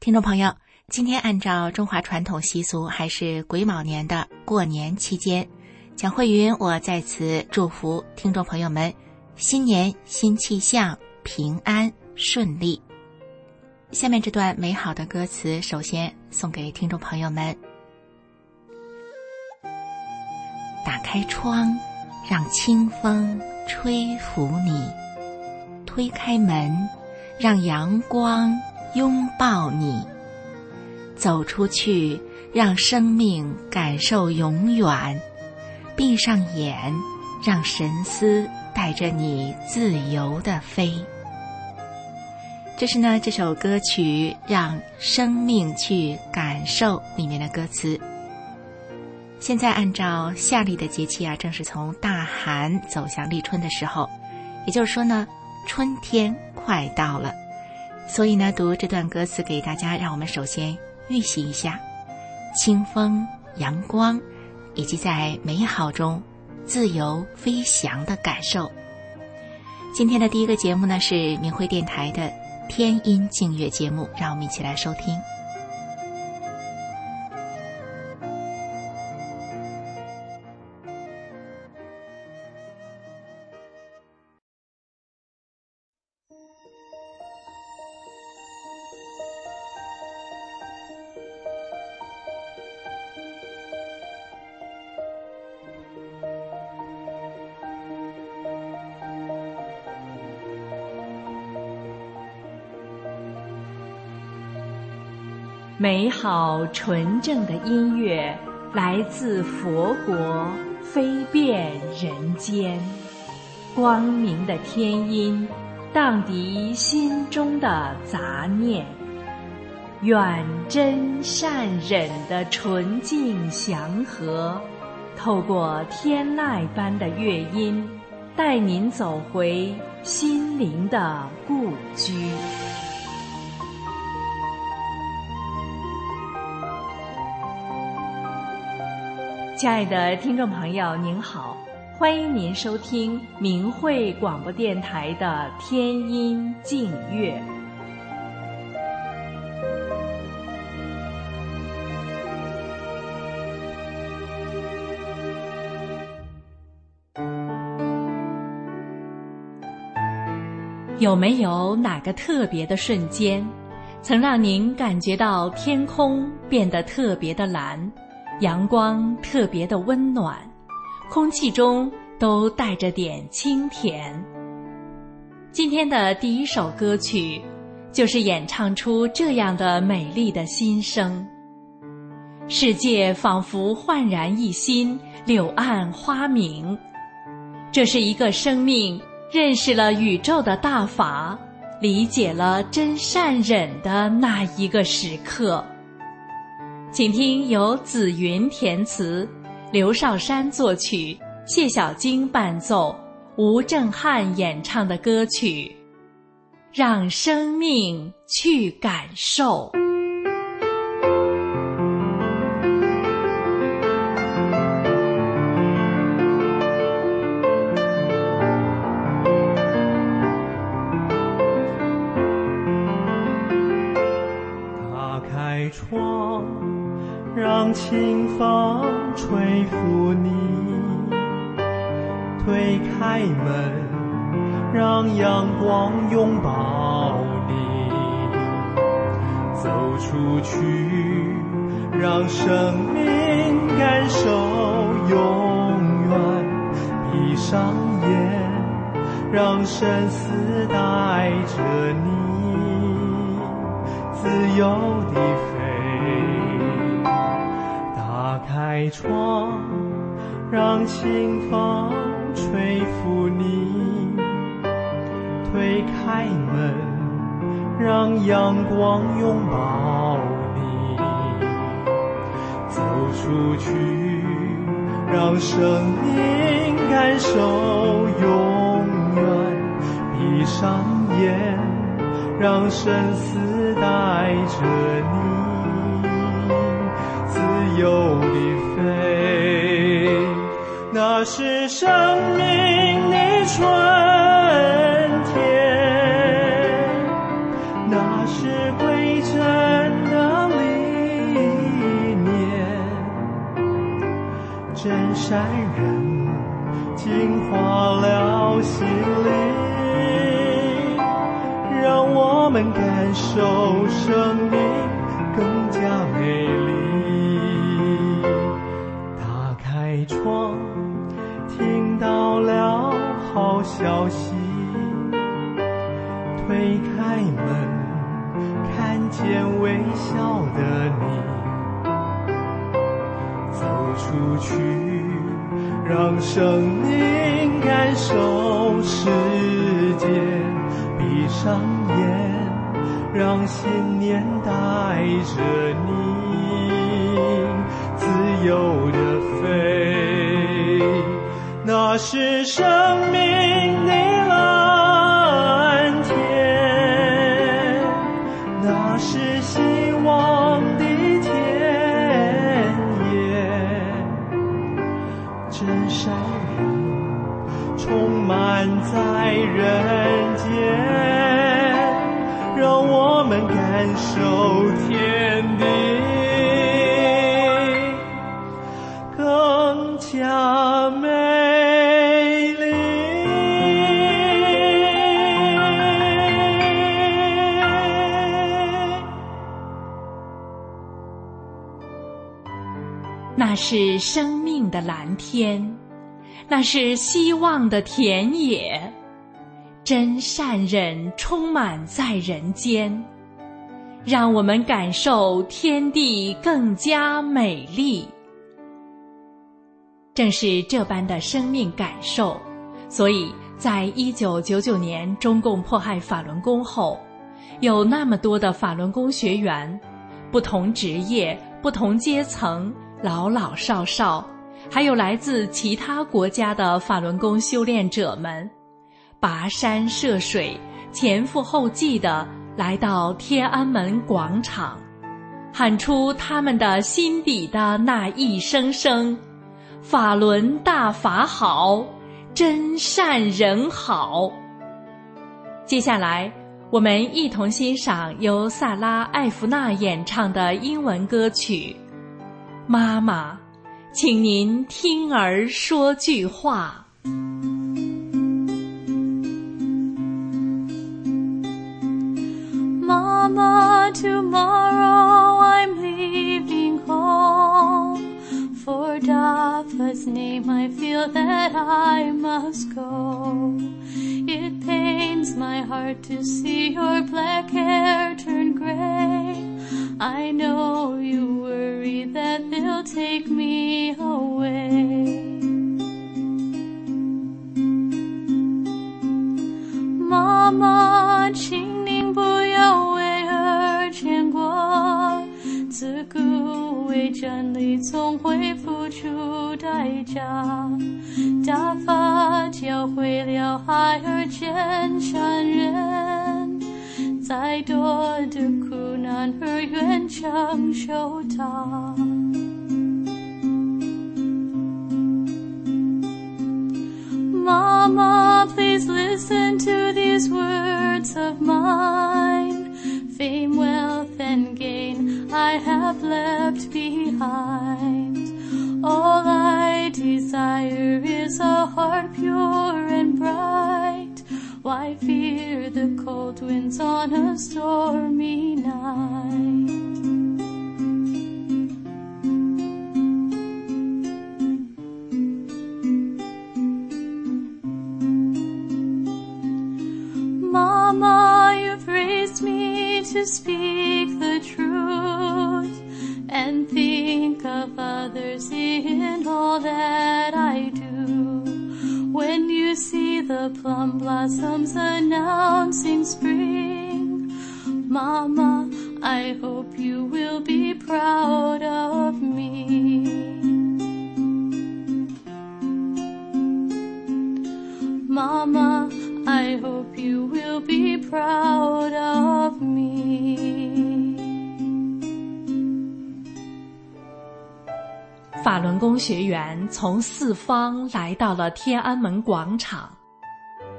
听众朋友，今天按照中华传统习俗，还是癸卯年的过年期间，蒋慧云我在此祝福听众朋友们新年新气象，平安顺利。下面这段美好的歌词，首先送给听众朋友们。打开窗，让清风吹拂你；推开门，让阳光。拥抱你，走出去，让生命感受永远。闭上眼，让神思带着你自由的飞。这是呢这首歌曲《让生命去感受》里面的歌词。现在按照夏历的节气啊，正是从大寒走向立春的时候，也就是说呢，春天快到了。所以呢，读这段歌词给大家，让我们首先预习一下清风、阳光，以及在美好中自由飞翔的感受。今天的第一个节目呢，是明辉电台的天音静乐节目，让我们一起来收听。美好纯正的音乐来自佛国，飞遍人间。光明的天音，荡涤心中的杂念。远真善忍的纯净祥和，透过天籁般的乐音，带您走回心灵的故居。亲爱的听众朋友，您好，欢迎您收听明慧广播电台的天音静乐。有没有哪个特别的瞬间，曾让您感觉到天空变得特别的蓝？阳光特别的温暖，空气中都带着点清甜。今天的第一首歌曲，就是演唱出这样的美丽的心声。世界仿佛焕然一新，柳暗花明。这是一个生命认识了宇宙的大法，理解了真善忍的那一个时刻。请听由紫云填词，刘少山作曲，谢小晶伴奏，吴正汉演唱的歌曲《让生命去感受》。吹拂你，推开门，让阳光拥抱你，走出去，让生命感受永远。闭上眼，让生死带着你，自由地。开窗，让清风吹拂你；推开门，让阳光拥抱你；走出去，让生命感受永远。闭上眼，让生死带着你自由的。那是生命。生命感受世界。闭上眼，让信念带着你天，那是希望的田野，真善忍充满在人间，让我们感受天地更加美丽。正是这般的生命感受，所以在一九九九年中共迫害法轮功后，有那么多的法轮功学员，不同职业、不同阶层。老老少少，还有来自其他国家的法轮功修炼者们，跋山涉水、前赴后继的来到天安门广场，喊出他们的心底的那一声声“法轮大法好，真善人好”。接下来，我们一同欣赏由萨拉·艾弗纳演唱的英文歌曲。妈妈，请您听儿说句话。 Mama, tomorrow I'm leaving home. For Dafa's name, I feel that I must go. It pains my heart to see your black hair turn gray. I know you worry that they'll take me away. Mama，请您不要为儿牵挂，自古为真理总会付出代价。大法教会了孩儿真善人，再多的苦难和愿承受它。妈妈 winds on a stormy night? Mama, you've raised me to speak the truth and think of others in all that I do. When you see the plum blossoms announcing 学员从四方来到了天安门广场，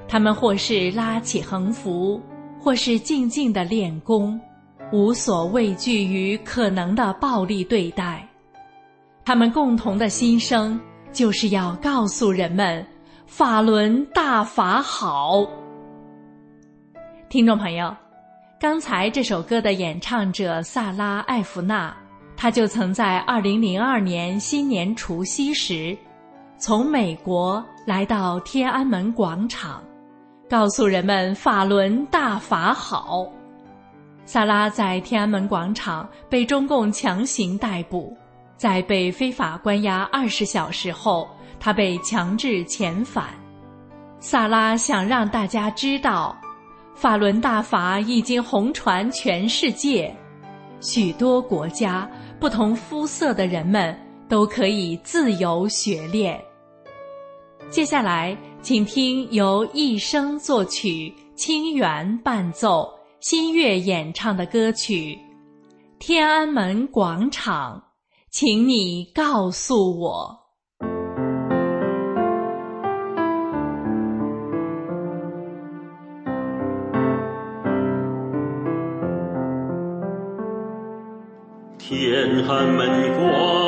他们或是拉起横幅，或是静静的练功，无所畏惧于可能的暴力对待。他们共同的心声就是要告诉人们：法轮大法好。听众朋友，刚才这首歌的演唱者萨拉·艾弗纳。他就曾在二零零二年新年除夕时，从美国来到天安门广场，告诉人们法轮大法好。萨拉在天安门广场被中共强行逮捕，在被非法关押二十小时后，他被强制遣返。萨拉想让大家知道，法轮大法已经红传全世界，许多国家。不同肤色的人们都可以自由学练。接下来，请听由一生作曲、清源伴奏、新月演唱的歌曲《天安门广场》，请你告诉我。天寒门广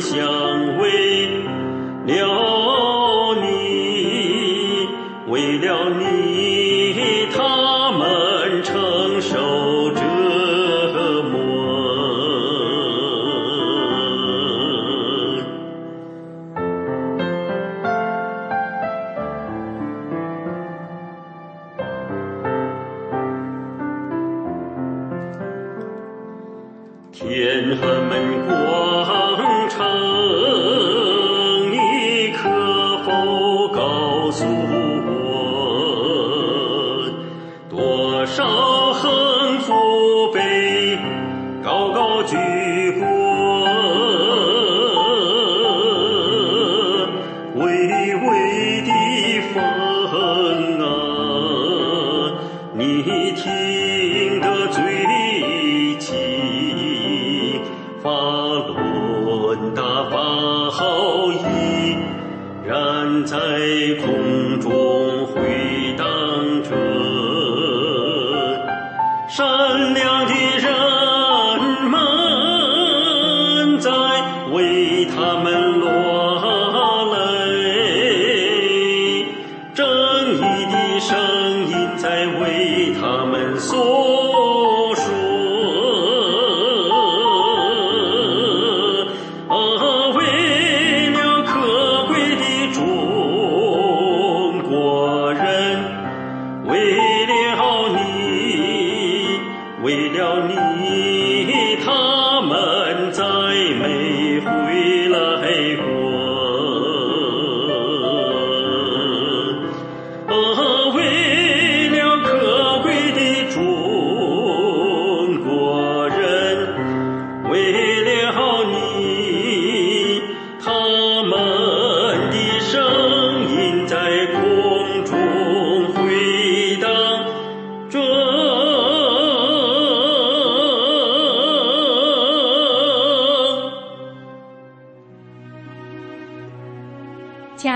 想，为了你，为了你，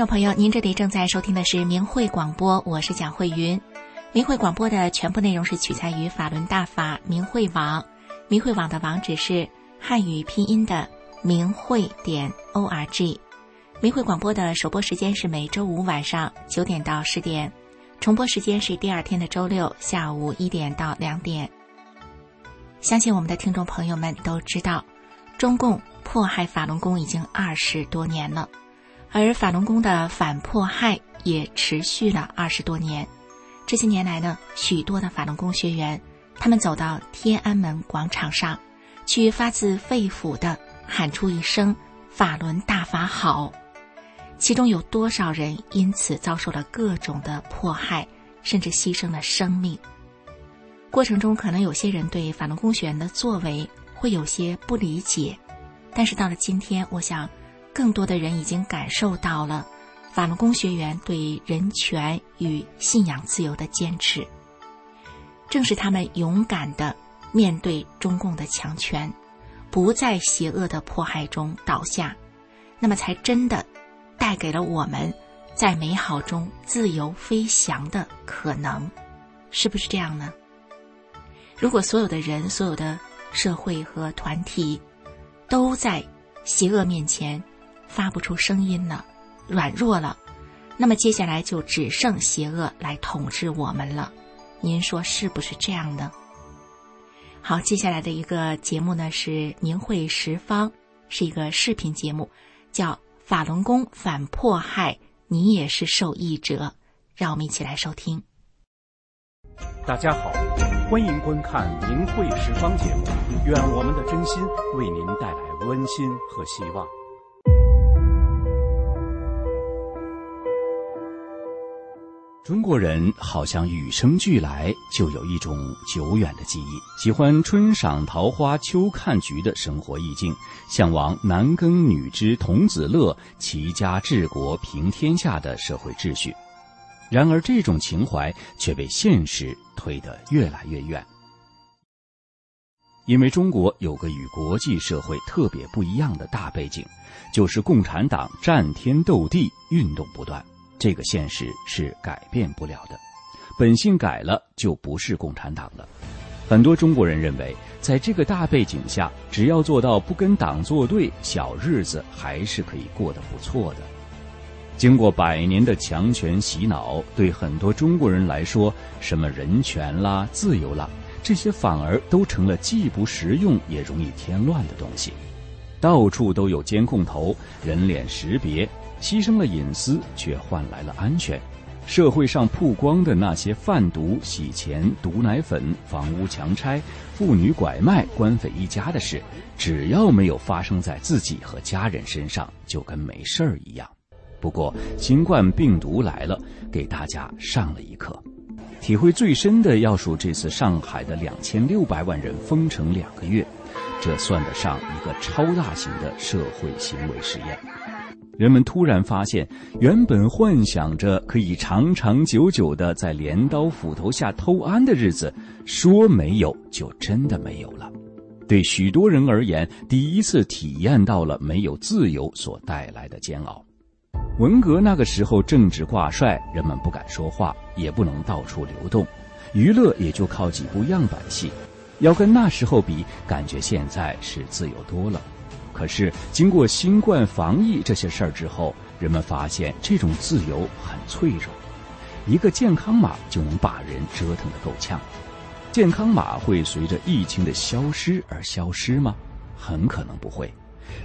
众朋友，您这里正在收听的是明慧广播，我是蒋慧云。明慧广播的全部内容是取材于法轮大法明慧网，明慧网的网址是汉语拼音的明慧点 o r g。明慧广播的首播时间是每周五晚上九点到十点，重播时间是第二天的周六下午一点到两点。相信我们的听众朋友们都知道，中共迫害法轮功已经二十多年了。而法轮功的反迫害也持续了二十多年。这些年来呢，许多的法轮功学员，他们走到天安门广场上，去发自肺腑的喊出一声“法轮大法好”。其中有多少人因此遭受了各种的迫害，甚至牺牲了生命？过程中，可能有些人对法轮功学员的作为会有些不理解，但是到了今天，我想。更多的人已经感受到了法轮功学员对人权与信仰自由的坚持。正是他们勇敢的面对中共的强权，不在邪恶的迫害中倒下，那么才真的带给了我们在美好中自由飞翔的可能，是不是这样呢？如果所有的人、所有的社会和团体都在邪恶面前，发不出声音了，软弱了，那么接下来就只剩邪恶来统治我们了。您说是不是这样的？好，接下来的一个节目呢是明慧十方，是一个视频节目，叫《法轮功反迫害》，你也是受益者，让我们一起来收听。大家好，欢迎观看明慧十方节目，愿我们的真心为您带来温馨和希望。中国人好像与生俱来就有一种久远的记忆，喜欢春赏桃花、秋看菊的生活意境，向往男耕女织、童子乐、齐家治国平天下的社会秩序。然而，这种情怀却被现实推得越来越远。因为中国有个与国际社会特别不一样的大背景，就是共产党战天斗地，运动不断。这个现实是改变不了的，本性改了就不是共产党了。很多中国人认为，在这个大背景下，只要做到不跟党作对，小日子还是可以过得不错的。经过百年的强权洗脑，对很多中国人来说，什么人权啦、自由啦，这些反而都成了既不实用也容易添乱的东西。到处都有监控头、人脸识别。牺牲了隐私，却换来了安全。社会上曝光的那些贩毒、洗钱、毒奶粉、房屋强拆、妇女拐卖、官匪一家的事，只要没有发生在自己和家人身上，就跟没事儿一样。不过，新冠病毒来了，给大家上了一课。体会最深的要数这次上海的两千六百万人封城两个月，这算得上一个超大型的社会行为实验。人们突然发现，原本幻想着可以长长久久的在镰刀斧头下偷安的日子，说没有就真的没有了。对许多人而言，第一次体验到了没有自由所带来的煎熬。文革那个时候，政治挂帅，人们不敢说话，也不能到处流动，娱乐也就靠几部样板戏。要跟那时候比，感觉现在是自由多了。可是经过新冠防疫这些事儿之后，人们发现这种自由很脆弱，一个健康码就能把人折腾得够呛。健康码会随着疫情的消失而消失吗？很可能不会。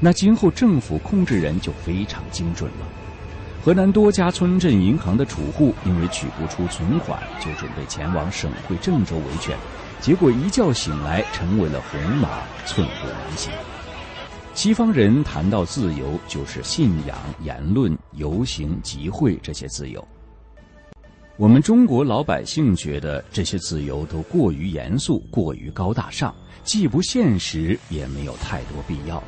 那今后政府控制人就非常精准了。河南多家村镇银行的储户因为取不出存款，就准备前往省会郑州维权，结果一觉醒来成为了红码，寸步难行。西方人谈到自由，就是信仰、言论、游行、集会这些自由。我们中国老百姓觉得这些自由都过于严肃、过于高大上，既不现实，也没有太多必要。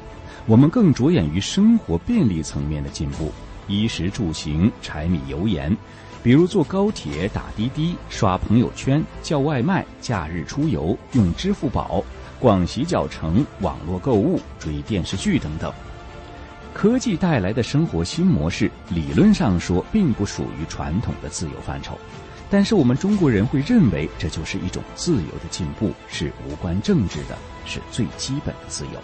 我们更着眼于生活便利层面的进步，衣食住行、柴米油盐，比如坐高铁、打滴滴、刷朋友圈、叫外卖、假日出游、用支付宝、逛洗脚城、网络购物、追电视剧等等。科技带来的生活新模式，理论上说并不属于传统的自由范畴，但是我们中国人会认为这就是一种自由的进步，是无关政治的，是最基本的自由。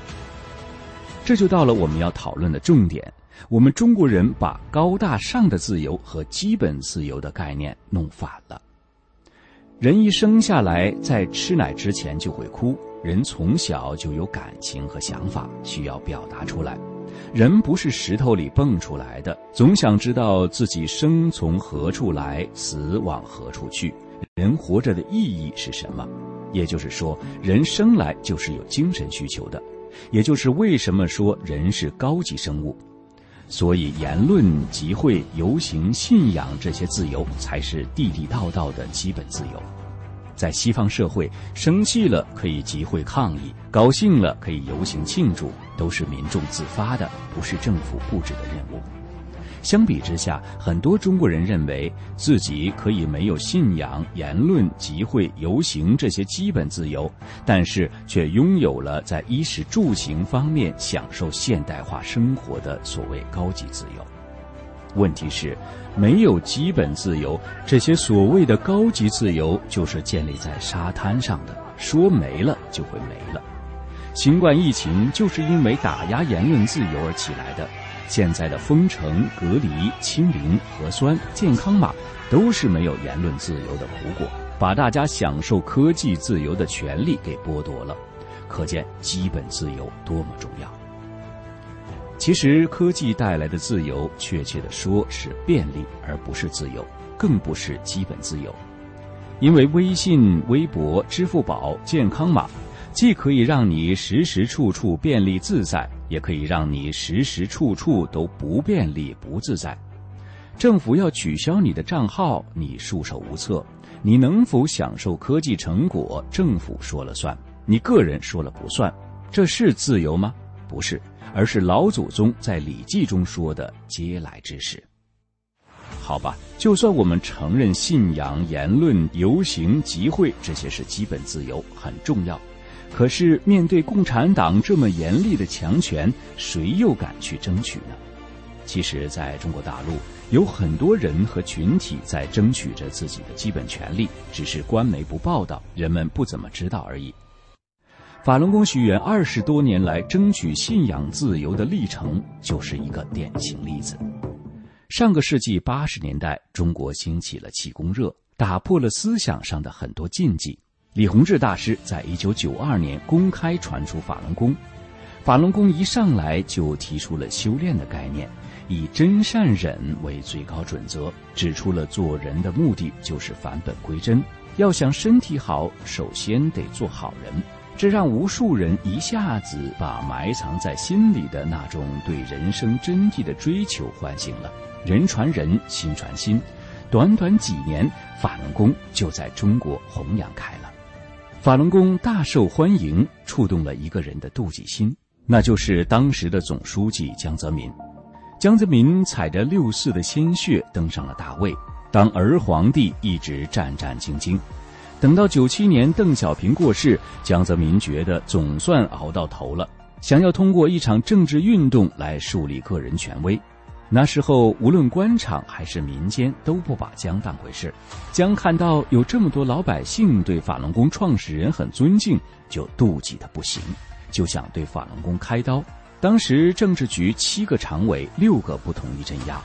这就到了我们要讨论的重点。我们中国人把高大上的自由和基本自由的概念弄反了。人一生下来，在吃奶之前就会哭。人从小就有感情和想法，需要表达出来。人不是石头里蹦出来的，总想知道自己生从何处来，死往何处去。人活着的意义是什么？也就是说，人生来就是有精神需求的。也就是为什么说人是高级生物，所以言论、集会、游行、信仰这些自由才是地地道道的基本自由。在西方社会，生气了可以集会抗议，高兴了可以游行庆祝，都是民众自发的，不是政府布置的任务。相比之下，很多中国人认为自己可以没有信仰、言论、集会、游行这些基本自由，但是却拥有了在衣食住行方面享受现代化生活的所谓高级自由。问题是，没有基本自由，这些所谓的高级自由就是建立在沙滩上的，说没了就会没了。新冠疫情就是因为打压言论自由而起来的。现在的封城、隔离、清零、核酸、健康码，都是没有言论自由的苦果，把大家享受科技自由的权利给剥夺了。可见基本自由多么重要。其实，科技带来的自由，确切的说是便利，而不是自由，更不是基本自由。因为微信、微博、支付宝、健康码，既可以让你时时处处便利自在。也可以让你时时处处都不便利、不自在。政府要取消你的账号，你束手无策。你能否享受科技成果，政府说了算，你个人说了不算。这是自由吗？不是，而是老祖宗在《礼记》中说的“嗟来之食”。好吧，就算我们承认信仰、言论、游行、集会这些是基本自由，很重要。可是，面对共产党这么严厉的强权，谁又敢去争取呢？其实，在中国大陆，有很多人和群体在争取着自己的基本权利，只是官媒不报道，人们不怎么知道而已。法轮功学员二十多年来争取信仰自由的历程，就是一个典型例子。上个世纪八十年代，中国兴起了气功热，打破了思想上的很多禁忌。李洪志大师在一九九二年公开传出法轮功，法轮功一上来就提出了修炼的概念，以真善忍为最高准则，指出了做人的目的就是返本归真，要想身体好，首先得做好人。这让无数人一下子把埋藏在心里的那种对人生真谛的追求唤醒了。人传人，心传心，短短几年，法轮功就在中国弘扬开了。法轮功大受欢迎，触动了一个人的妒忌心，那就是当时的总书记江泽民。江泽民踩着六四的鲜血登上了大位，当儿皇帝一直战战兢兢。等到九七年邓小平过世，江泽民觉得总算熬到头了，想要通过一场政治运动来树立个人权威。那时候，无论官场还是民间，都不把江当回事。江看到有这么多老百姓对法轮功创始人很尊敬，就妒忌的不行，就想对法轮功开刀。当时政治局七个常委六个不同意镇压，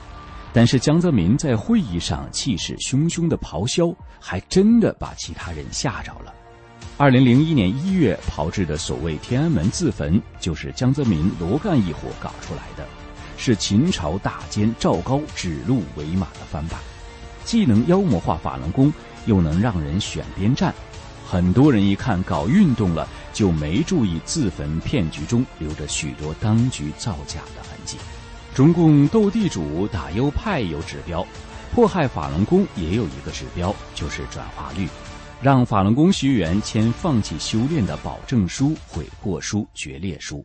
但是江泽民在会议上气势汹汹的咆哮，还真的把其他人吓着了。二零零一年一月炮制的所谓天安门自焚，就是江泽民、罗干一伙搞出来的。是秦朝大奸赵高指鹿为马的翻版，既能妖魔化法轮功，又能让人选边站。很多人一看搞运动了，就没注意自焚骗局中留着许多当局造假的痕迹。中共斗地主打右派有指标，迫害法轮功也有一个指标，就是转化率，让法轮功学员签放弃修炼的保证书、悔过书、决裂书。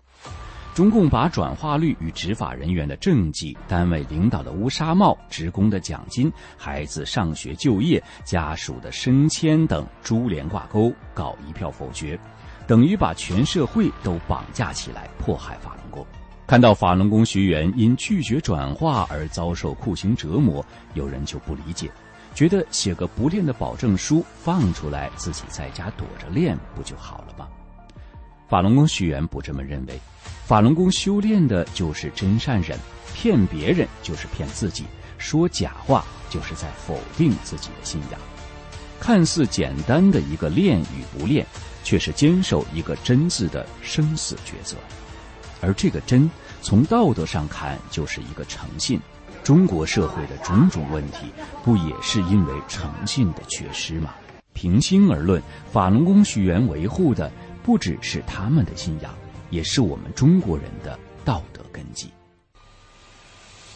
中共把转化率与执法人员的政绩、单位领导的乌纱帽、职工的奖金、孩子上学就业、家属的升迁等株连挂钩，搞一票否决，等于把全社会都绑架起来迫害法轮功。看到法轮功学员因拒绝转化而遭受酷刑折磨，有人就不理解，觉得写个不练的保证书放出来，自己在家躲着练不就好了吗？法轮功学员不这么认为。法轮功修炼的就是真善忍，骗别人就是骗自己，说假话就是在否定自己的信仰。看似简单的一个练与不练，却是坚守一个真字的生死抉择。而这个真，从道德上看就是一个诚信。中国社会的种种问题，不也是因为诚信的缺失吗？平心而论，法轮功学员维护的不只是他们的信仰。也是我们中国人的道德根基。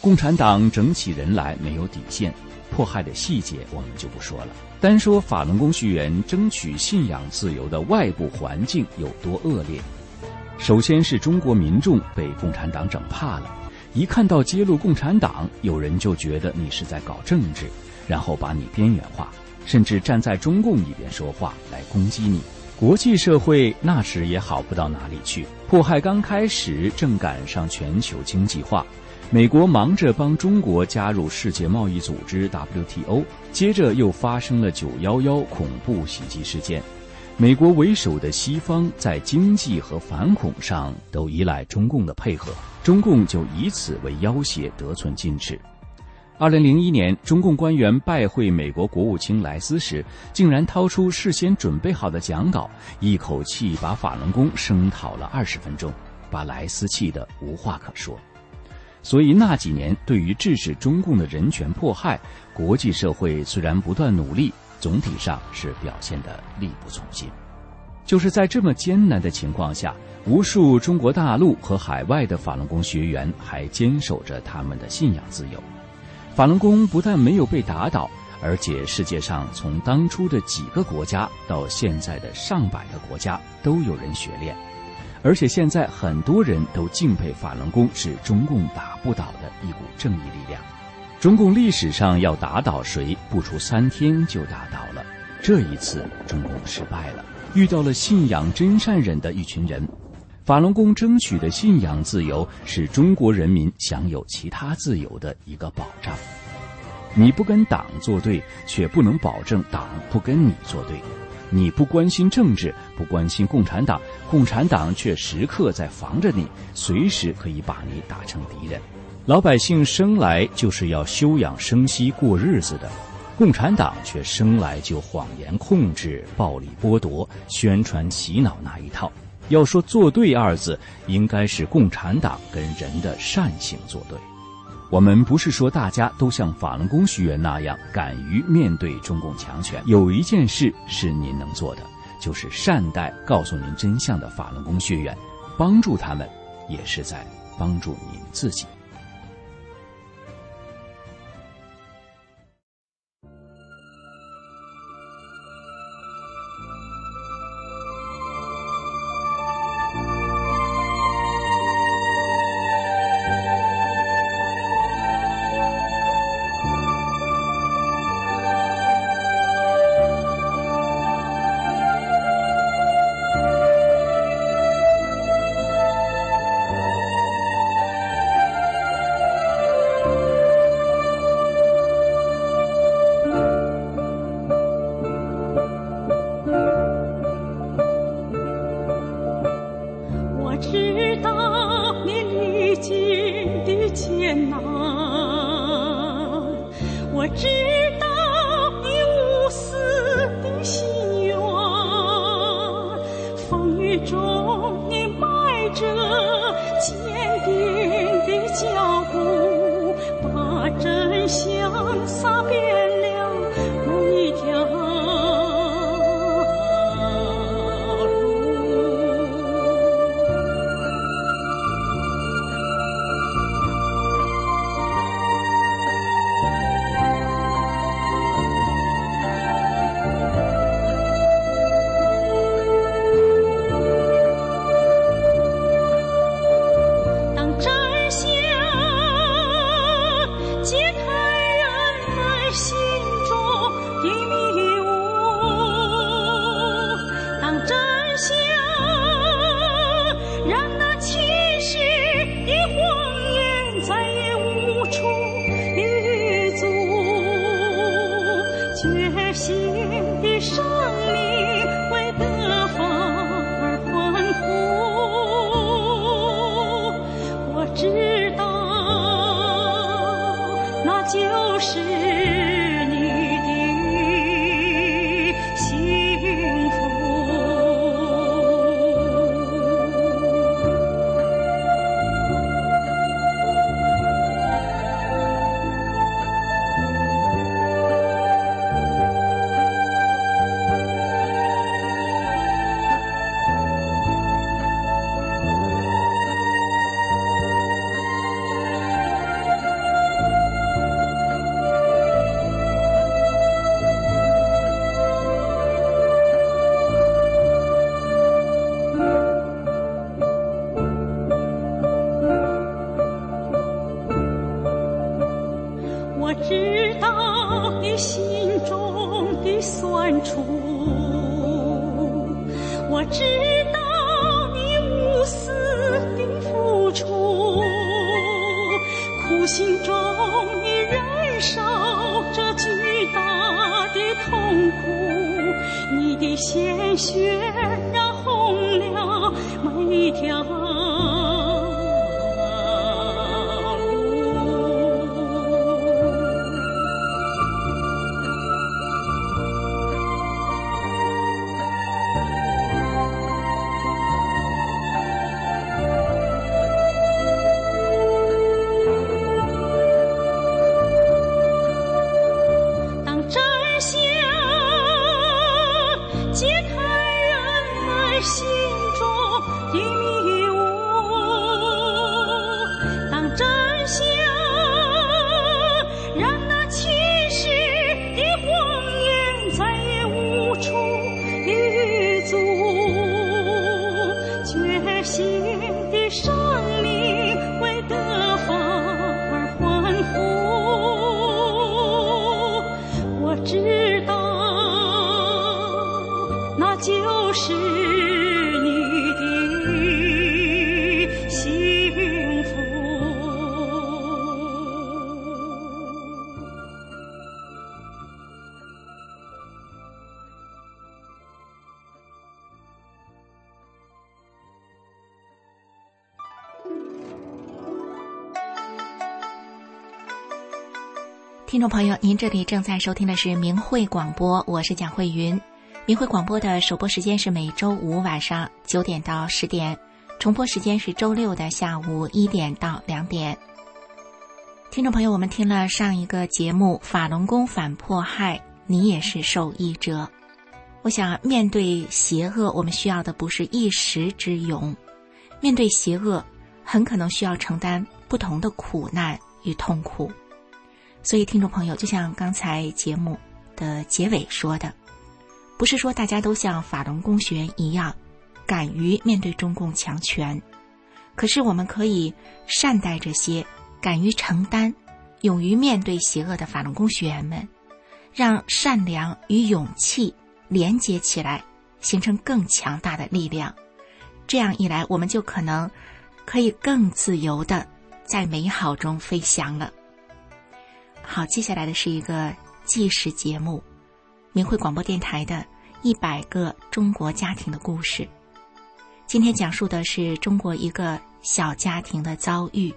共产党整起人来没有底线，迫害的细节我们就不说了。单说法轮功学员争取信仰自由的外部环境有多恶劣，首先是中国民众被共产党整怕了，一看到揭露共产党，有人就觉得你是在搞政治，然后把你边缘化，甚至站在中共一边说话来攻击你。国际社会那时也好不到哪里去，迫害刚开始正赶上全球经济化，美国忙着帮中国加入世界贸易组织 WTO，接着又发生了九幺幺恐怖袭击事件，美国为首的西方在经济和反恐上都依赖中共的配合，中共就以此为要挟得寸进尺。二零零一年，中共官员拜会美国国务卿莱斯时，竟然掏出事先准备好的讲稿，一口气把法轮功声讨了二十分钟，把莱斯气得无话可说。所以那几年，对于制止中共的人权迫害，国际社会虽然不断努力，总体上是表现得力不从心。就是在这么艰难的情况下，无数中国大陆和海外的法轮功学员还坚守着他们的信仰自由。法轮功不但没有被打倒，而且世界上从当初的几个国家到现在的上百个国家都有人学练，而且现在很多人都敬佩法轮功是中共打不倒的一股正义力量。中共历史上要打倒谁，不出三天就打倒了。这一次中共失败了，遇到了信仰真善忍的一群人。法轮功争取的信仰自由，是中国人民享有其他自由的一个保障。你不跟党作对，却不能保证党不跟你作对；你不关心政治，不关心共产党，共产党却时刻在防着你，随时可以把你打成敌人。老百姓生来就是要休养生息过日子的，共产党却生来就谎言控制、暴力剥夺、宣传洗脑那一套。要说“作对”二字，应该是共产党跟人的善性作对。我们不是说大家都像法轮功学员那样敢于面对中共强权。有一件事是您能做的，就是善待告诉您真相的法轮功学员，帮助他们，也是在帮助您自己。听众朋友，您这里正在收听的是明慧广播，我是蒋慧云。明慧广播的首播时间是每周五晚上九点到十点，重播时间是周六的下午一点到两点。听众朋友，我们听了上一个节目《法轮功反迫害》，你也是受益者。我想，面对邪恶，我们需要的不是一时之勇，面对邪恶，很可能需要承担不同的苦难与痛苦。所以，听众朋友，就像刚才节目的结尾说的，不是说大家都像法轮功学员一样，敢于面对中共强权，可是我们可以善待这些敢于承担、勇于面对邪恶的法轮功学员们，让善良与勇气连接起来，形成更强大的力量。这样一来，我们就可能可以更自由的在美好中飞翔了。好，接下来的是一个纪实节目，明慧广播电台的一百个中国家庭的故事。今天讲述的是中国一个小家庭的遭遇，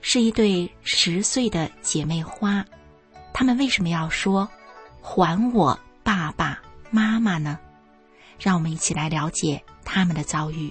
是一对十岁的姐妹花，他们为什么要说“还我爸爸妈妈”呢？让我们一起来了解他们的遭遇。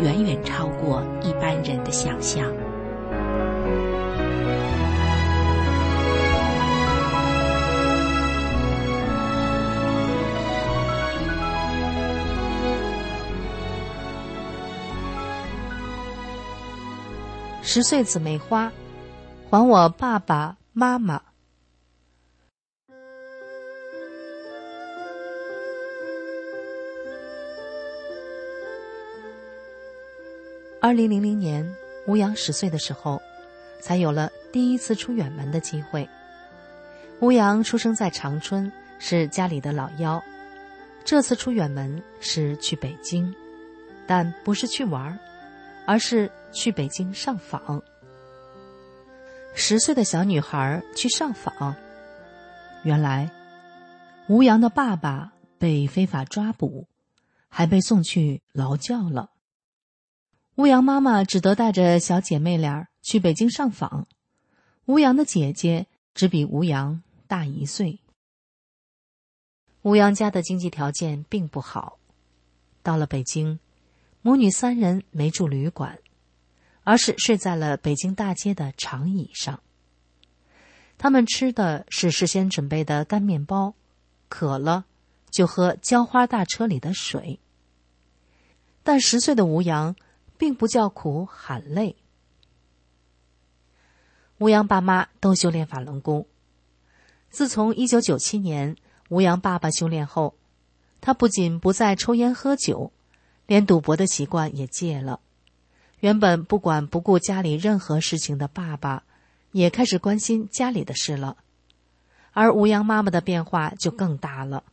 远远超过一般人的想象。十岁姊妹花，还我爸爸妈妈。二零零零年，吴阳十岁的时候，才有了第一次出远门的机会。吴阳出生在长春，是家里的老幺。这次出远门是去北京，但不是去玩儿而是去北京上访。十岁的小女孩去上访，原来吴阳的爸爸被非法抓捕，还被送去劳教了。吴阳妈妈只得带着小姐妹俩去北京上访。吴阳的姐姐只比吴阳大一岁。吴阳家的经济条件并不好，到了北京，母女三人没住旅馆，而是睡在了北京大街的长椅上。他们吃的是事先准备的干面包，渴了就喝浇花大车里的水。但十岁的吴阳。并不叫苦喊累。吴阳爸妈都修炼法轮功。自从一九九七年吴阳爸爸修炼后，他不仅不再抽烟喝酒，连赌博的习惯也戒了。原本不管不顾家里任何事情的爸爸，也开始关心家里的事了。而吴阳妈妈的变化就更大了。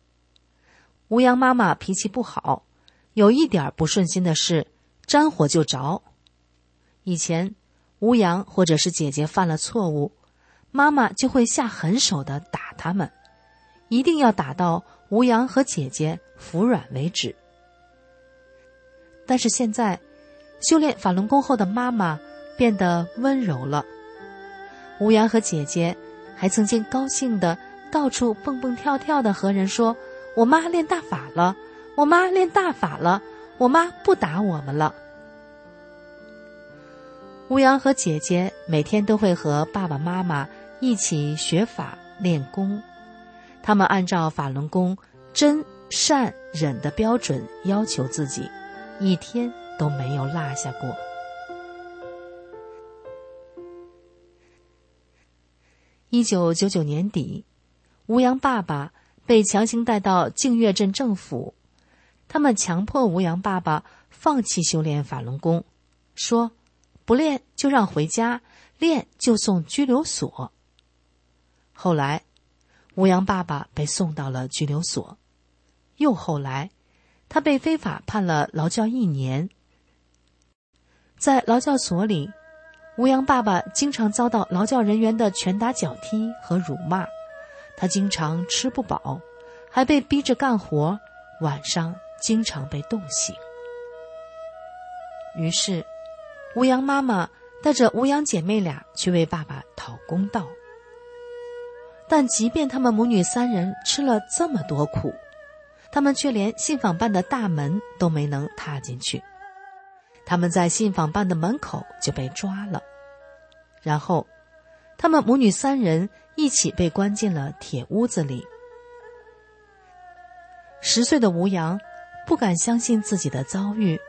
吴阳妈妈脾气不好，有一点不顺心的事。沾火就着。以前，吴阳或者是姐姐犯了错误，妈妈就会下狠手的打他们，一定要打到吴阳和姐姐服软为止。但是现在，修炼法轮功后的妈妈变得温柔了。吴阳和姐姐还曾经高兴的到处蹦蹦跳跳的和人说：“我妈练大法了，我妈练大法了。”我妈不打我们了。吴阳和姐姐每天都会和爸爸妈妈一起学法练功，他们按照法轮功真善忍的标准要求自己，一天都没有落下过。一九九九年底，吴阳爸爸被强行带到净月镇政府。他们强迫吴阳爸爸放弃修炼法轮功，说：“不练就让回家，练就送拘留所。”后来，吴阳爸爸被送到了拘留所，又后来，他被非法判了劳教一年。在劳教所里，吴阳爸爸经常遭到劳教人员的拳打脚踢和辱骂，他经常吃不饱，还被逼着干活，晚上。经常被冻醒，于是吴阳妈妈带着吴阳姐妹俩去为爸爸讨公道。但即便他们母女三人吃了这么多苦，他们却连信访办的大门都没能踏进去。他们在信访办的门口就被抓了，然后他们母女三人一起被关进了铁屋子里。十岁的吴阳。不敢相信自己的遭遇。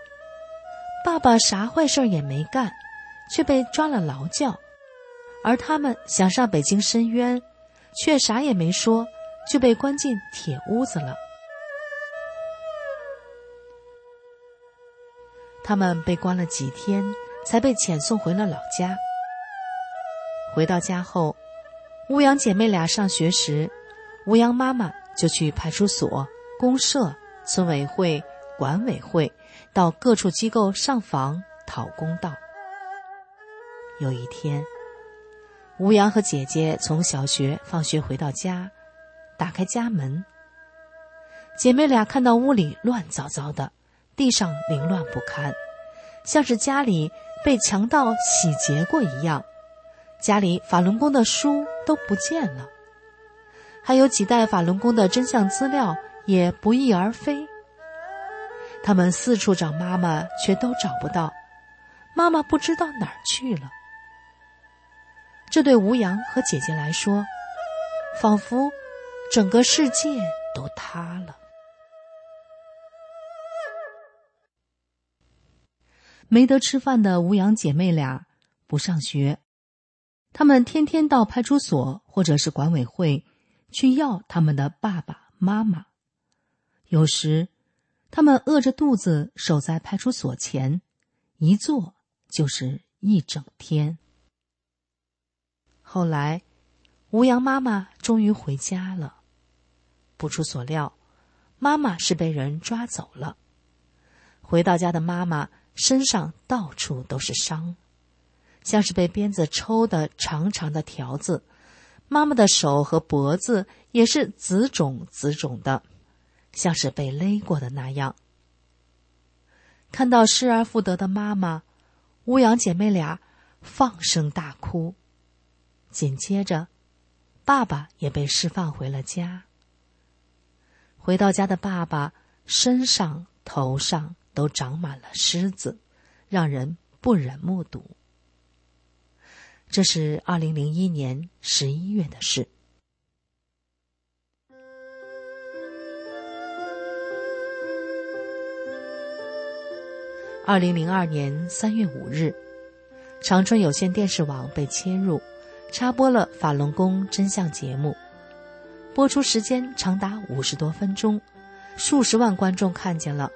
爸爸啥坏事也没干，却被抓了劳教；而他们想上北京申冤，却啥也没说，就被关进铁屋子了。他们被关了几天，才被遣送回了老家。回到家后，乌阳姐妹俩上学时，乌阳妈妈就去派出所、公社、村委会、管委会，到各处机构上访讨公道。有一天，吴阳和姐姐从小学放学回到家，打开家门，姐妹俩看到屋里乱糟糟的。地上凌乱不堪，像是家里被强盗洗劫过一样。家里法轮功的书都不见了，还有几袋法轮功的真相资料也不翼而飞。他们四处找妈妈，却都找不到，妈妈不知道哪儿去了。这对吴阳和姐姐来说，仿佛整个世界都塌了。没得吃饭的吴阳姐妹俩不上学，她们天天到派出所或者是管委会去要他们的爸爸妈妈。有时，他们饿着肚子守在派出所前，一坐就是一整天。后来，吴阳妈妈终于回家了，不出所料，妈妈是被人抓走了。回到家的妈妈。身上到处都是伤，像是被鞭子抽的长长的条子。妈妈的手和脖子也是紫肿紫肿的，像是被勒过的那样。看到失而复得的妈妈，乌阳姐妹俩放声大哭。紧接着，爸爸也被释放回了家。回到家的爸爸身上、头上。都长满了虱子，让人不忍目睹。这是二零零一年十一月的事。二零零二年三月五日，长春有线电视网被切入，插播了法轮功真相节目，播出时间长达五十多分钟，数十万观众看见了。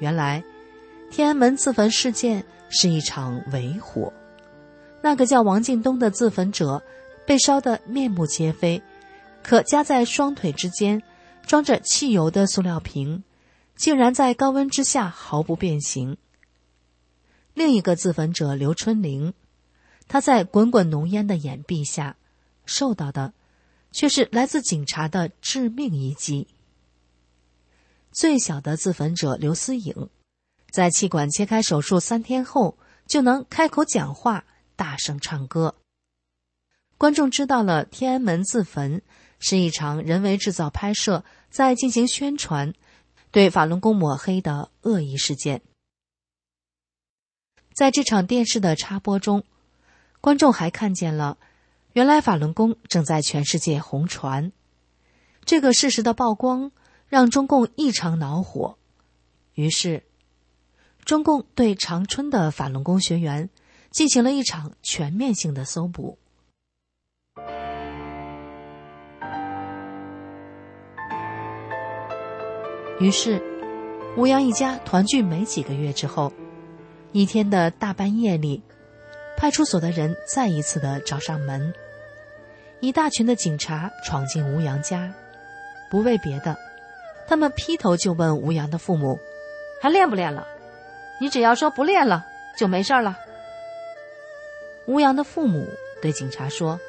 原来，天安门自焚事件是一场伪火。那个叫王敬东的自焚者，被烧得面目皆非，可夹在双腿之间装着汽油的塑料瓶，竟然在高温之下毫不变形。另一个自焚者刘春玲，他在滚滚浓烟的掩蔽下，受到的却是来自警察的致命一击。最小的自焚者刘思颖，在气管切开手术三天后就能开口讲话、大声唱歌。观众知道了天安门自焚是一场人为制造拍摄，在进行宣传，对法轮功抹黑的恶意事件。在这场电视的插播中，观众还看见了，原来法轮功正在全世界红传。这个事实的曝光。让中共异常恼火，于是，中共对长春的法轮功学员进行了一场全面性的搜捕。于是，吴阳一家团聚没几个月之后，一天的大半夜里，派出所的人再一次的找上门，一大群的警察闯进吴阳家，不为别的。他们劈头就问吴阳的父母：“还练不练了？你只要说不练了，就没事了。”吴阳的父母对警察说：“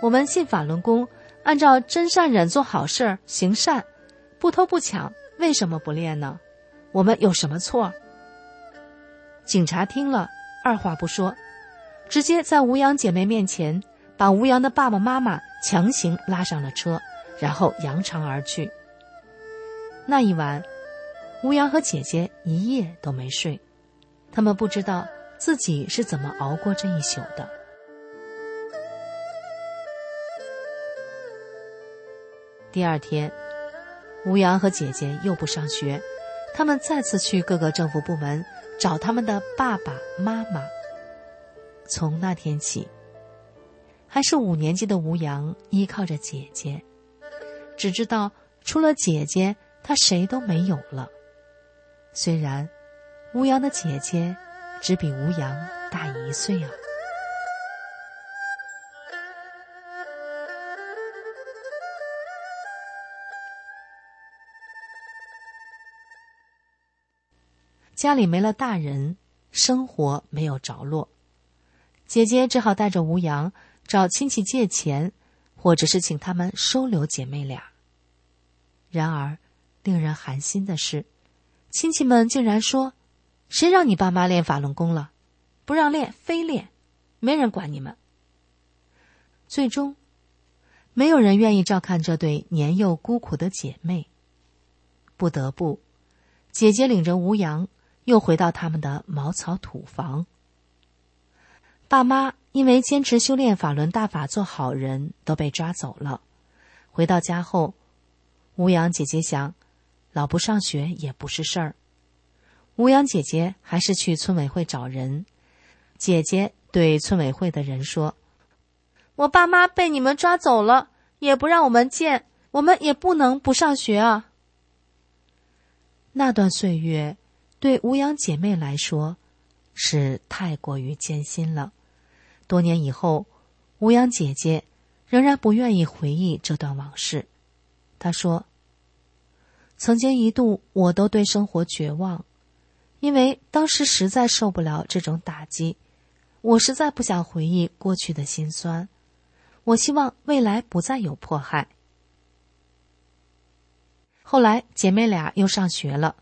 我们信法轮功，按照真善忍做好事行善，不偷不抢，为什么不练呢？我们有什么错？”警察听了，二话不说，直接在吴阳姐妹面前把吴阳的爸爸妈妈强行拉上了车，然后扬长而去。那一晚，吴阳和姐姐一夜都没睡，他们不知道自己是怎么熬过这一宿的。第二天，吴阳和姐姐又不上学，他们再次去各个政府部门找他们的爸爸妈妈。从那天起，还是五年级的吴阳依靠着姐姐，只知道除了姐姐，他谁都没有了。虽然吴阳的姐姐只比吴阳大一岁啊。家里没了大人，生活没有着落，姐姐只好带着吴阳找亲戚借钱，或者是请他们收留姐妹俩。然而，令人寒心的是，亲戚们竟然说：“谁让你爸妈练法轮功了？不让练非练，没人管你们。”最终，没有人愿意照看这对年幼孤苦的姐妹，不得不，姐姐领着吴阳。又回到他们的茅草土房。爸妈因为坚持修炼法轮大法做好人，都被抓走了。回到家后，吴阳姐姐想，老不上学也不是事儿。吴阳姐姐还是去村委会找人。姐姐对村委会的人说：“我爸妈被你们抓走了，也不让我们见，我们也不能不上学啊。”那段岁月。对吴阳姐妹来说，是太过于艰辛了。多年以后，吴阳姐姐仍然不愿意回忆这段往事。她说：“曾经一度，我都对生活绝望，因为当时实在受不了这种打击。我实在不想回忆过去的辛酸。我希望未来不再有迫害。”后来，姐妹俩又上学了。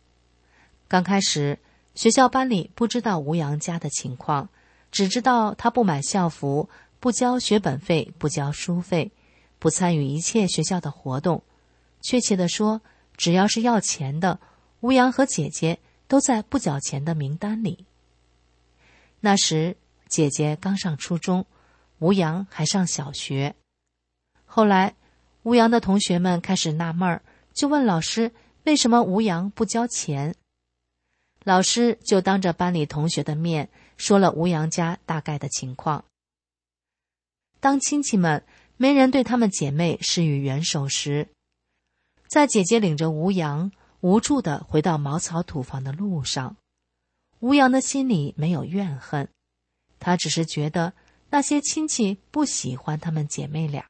刚开始，学校班里不知道吴阳家的情况，只知道他不买校服，不交学本费，不交书费，不参与一切学校的活动。确切的说，只要是要钱的，吴阳和姐姐都在不缴钱的名单里。那时，姐姐刚上初中，吴阳还上小学。后来，吴阳的同学们开始纳闷儿，就问老师为什么吴阳不交钱。老师就当着班里同学的面说了吴阳家大概的情况。当亲戚们没人对他们姐妹施予援手时，在姐姐领着吴阳无助的回到茅草土房的路上，吴阳的心里没有怨恨，他只是觉得那些亲戚不喜欢他们姐妹俩。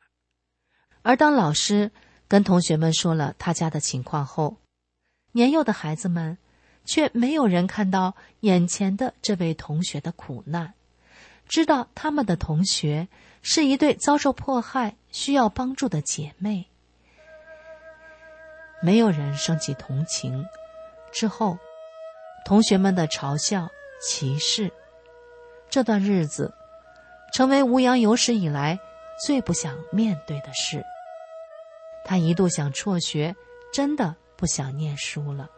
而当老师跟同学们说了他家的情况后，年幼的孩子们。却没有人看到眼前的这位同学的苦难，知道他们的同学是一对遭受迫害、需要帮助的姐妹。没有人升起同情。之后，同学们的嘲笑、歧视，这段日子成为吴阳有史以来最不想面对的事。他一度想辍学，真的不想念书了。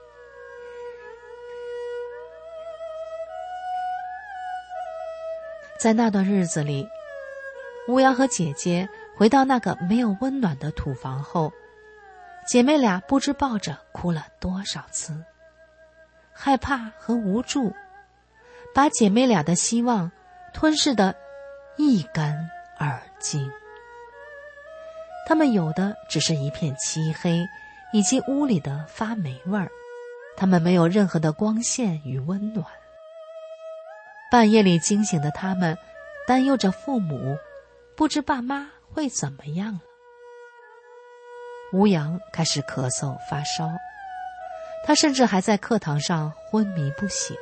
在那段日子里，乌鸦和姐姐回到那个没有温暖的土房后，姐妹俩不知抱着哭了多少次。害怕和无助，把姐妹俩的希望吞噬的一干二净。他们有的只是一片漆黑，以及屋里的发霉味儿，他们没有任何的光线与温暖。半夜里惊醒的他们，担忧着父母，不知爸妈会怎么样了。吴阳开始咳嗽发烧，他甚至还在课堂上昏迷不醒。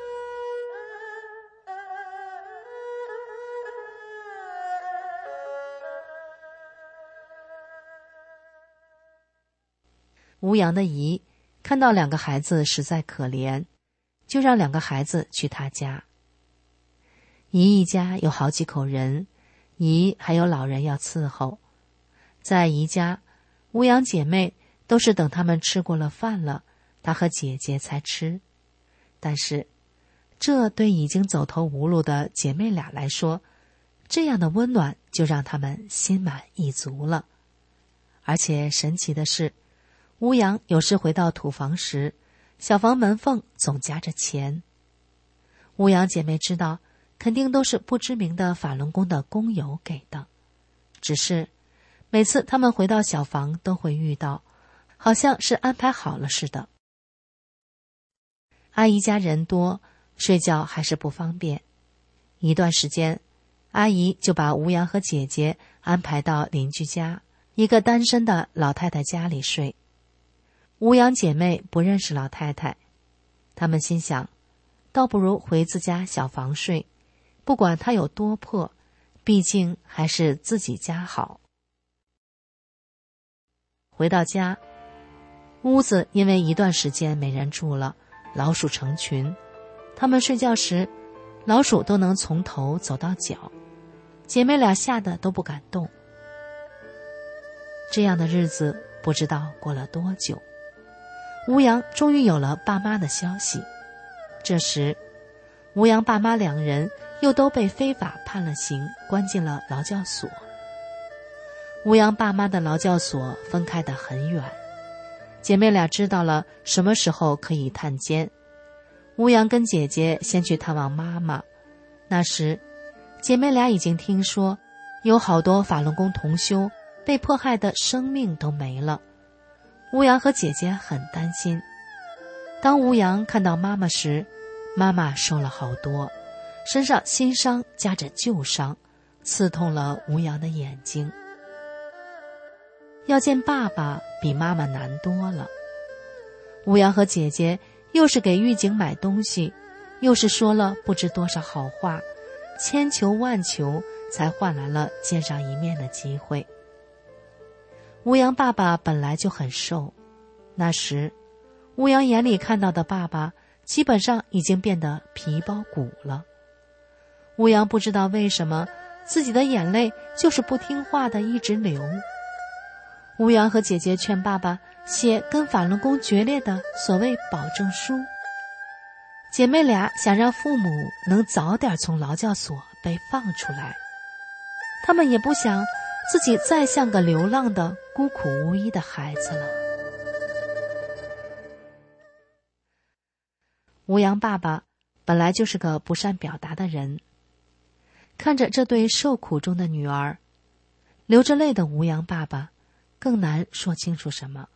吴阳的姨看到两个孩子实在可怜，就让两个孩子去他家。姨一家有好几口人，姨还有老人要伺候，在姨家，吴阳姐妹都是等他们吃过了饭了，她和姐姐才吃。但是，这对已经走投无路的姐妹俩来说，这样的温暖就让他们心满意足了。而且神奇的是，吴阳有时回到土房时，小房门缝总夹着钱。乌阳姐妹知道，肯定都是不知名的法轮功的工友给的，只是每次他们回到小房都会遇到，好像是安排好了似的。阿姨家人多，睡觉还是不方便。一段时间，阿姨就把吴阳和姐姐安排到邻居家一个单身的老太太家里睡。吴阳姐妹不认识老太太，他们心想，倒不如回自家小房睡，不管它有多破，毕竟还是自己家好。回到家，屋子因为一段时间没人住了。老鼠成群，他们睡觉时，老鼠都能从头走到脚，姐妹俩吓得都不敢动。这样的日子不知道过了多久，吴阳终于有了爸妈的消息。这时，吴阳爸妈两人又都被非法判了刑，关进了劳教所。吴阳爸妈的劳教所分开的很远。姐妹俩知道了什么时候可以探监，吴阳跟姐姐先去探望妈妈。那时，姐妹俩已经听说，有好多法轮功同修被迫害的生命都没了。吴阳和姐姐很担心。当吴阳看到妈妈时，妈妈瘦了好多，身上新伤夹着旧伤，刺痛了吴阳的眼睛。要见爸爸比妈妈难多了。吴阳和姐姐又是给狱警买东西，又是说了不知多少好话，千求万求才换来了见上一面的机会。吴阳爸爸本来就很瘦，那时，吴阳眼里看到的爸爸基本上已经变得皮包骨了。吴阳不知道为什么自己的眼泪就是不听话的一直流。吴阳和姐姐劝爸爸写跟法轮功决裂的所谓保证书。姐妹俩想让父母能早点从劳教所被放出来，他们也不想自己再像个流浪的孤苦无依的孩子了。吴阳爸爸本来就是个不善表达的人，看着这对受苦中的女儿，流着泪的吴阳爸爸。更难说清楚什么。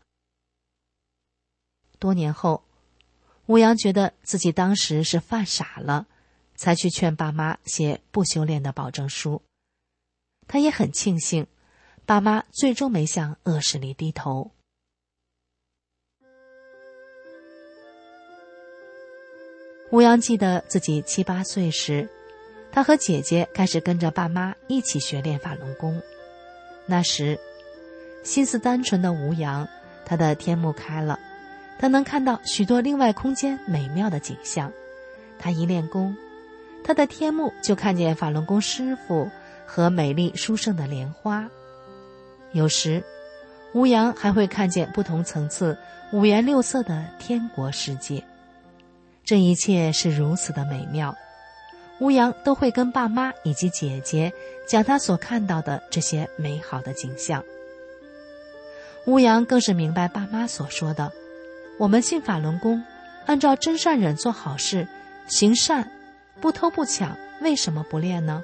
多年后，吴阳觉得自己当时是犯傻了，才去劝爸妈写不修炼的保证书。他也很庆幸，爸妈最终没向恶势力低头。吴阳记得自己七八岁时，他和姐姐开始跟着爸妈一起学练法轮功，那时。心思单纯的吴阳，他的天目开了，他能看到许多另外空间美妙的景象。他一练功，他的天目就看见法轮功师傅和美丽殊胜的莲花。有时，吴阳还会看见不同层次、五颜六色的天国世界。这一切是如此的美妙，吴阳都会跟爸妈以及姐姐讲他所看到的这些美好的景象。吴阳更是明白爸妈所说的：“我们信法轮功，按照真善忍做好事，行善，不偷不抢，为什么不练呢？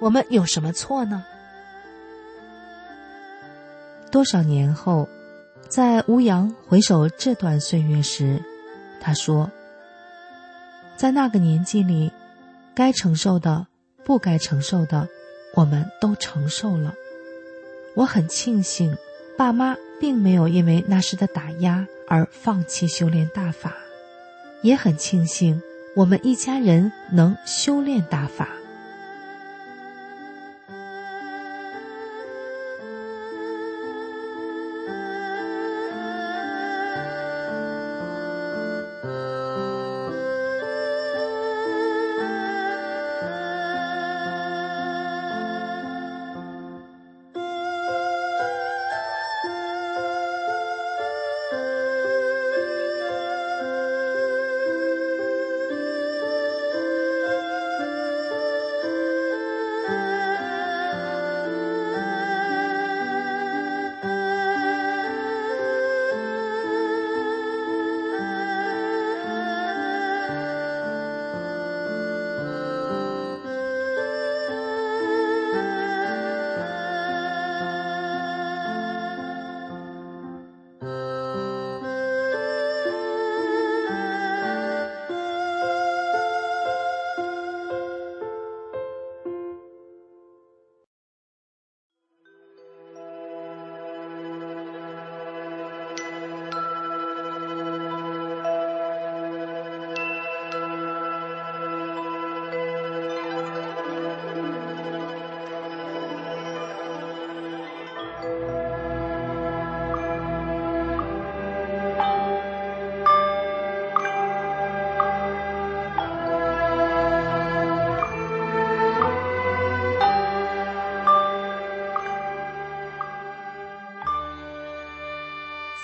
我们有什么错呢？”多少年后，在吴阳回首这段岁月时，他说：“在那个年纪里，该承受的、不该承受的，我们都承受了。我很庆幸。”爸妈并没有因为那时的打压而放弃修炼大法，也很庆幸我们一家人能修炼大法。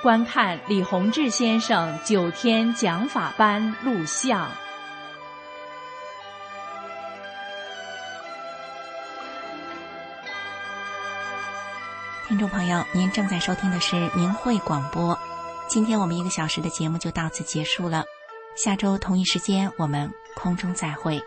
观看李洪志先生九天讲法班录像。听众朋友，您正在收听的是明慧广播。今天我们一个小时的节目就到此结束了，下周同一时间我们空中再会。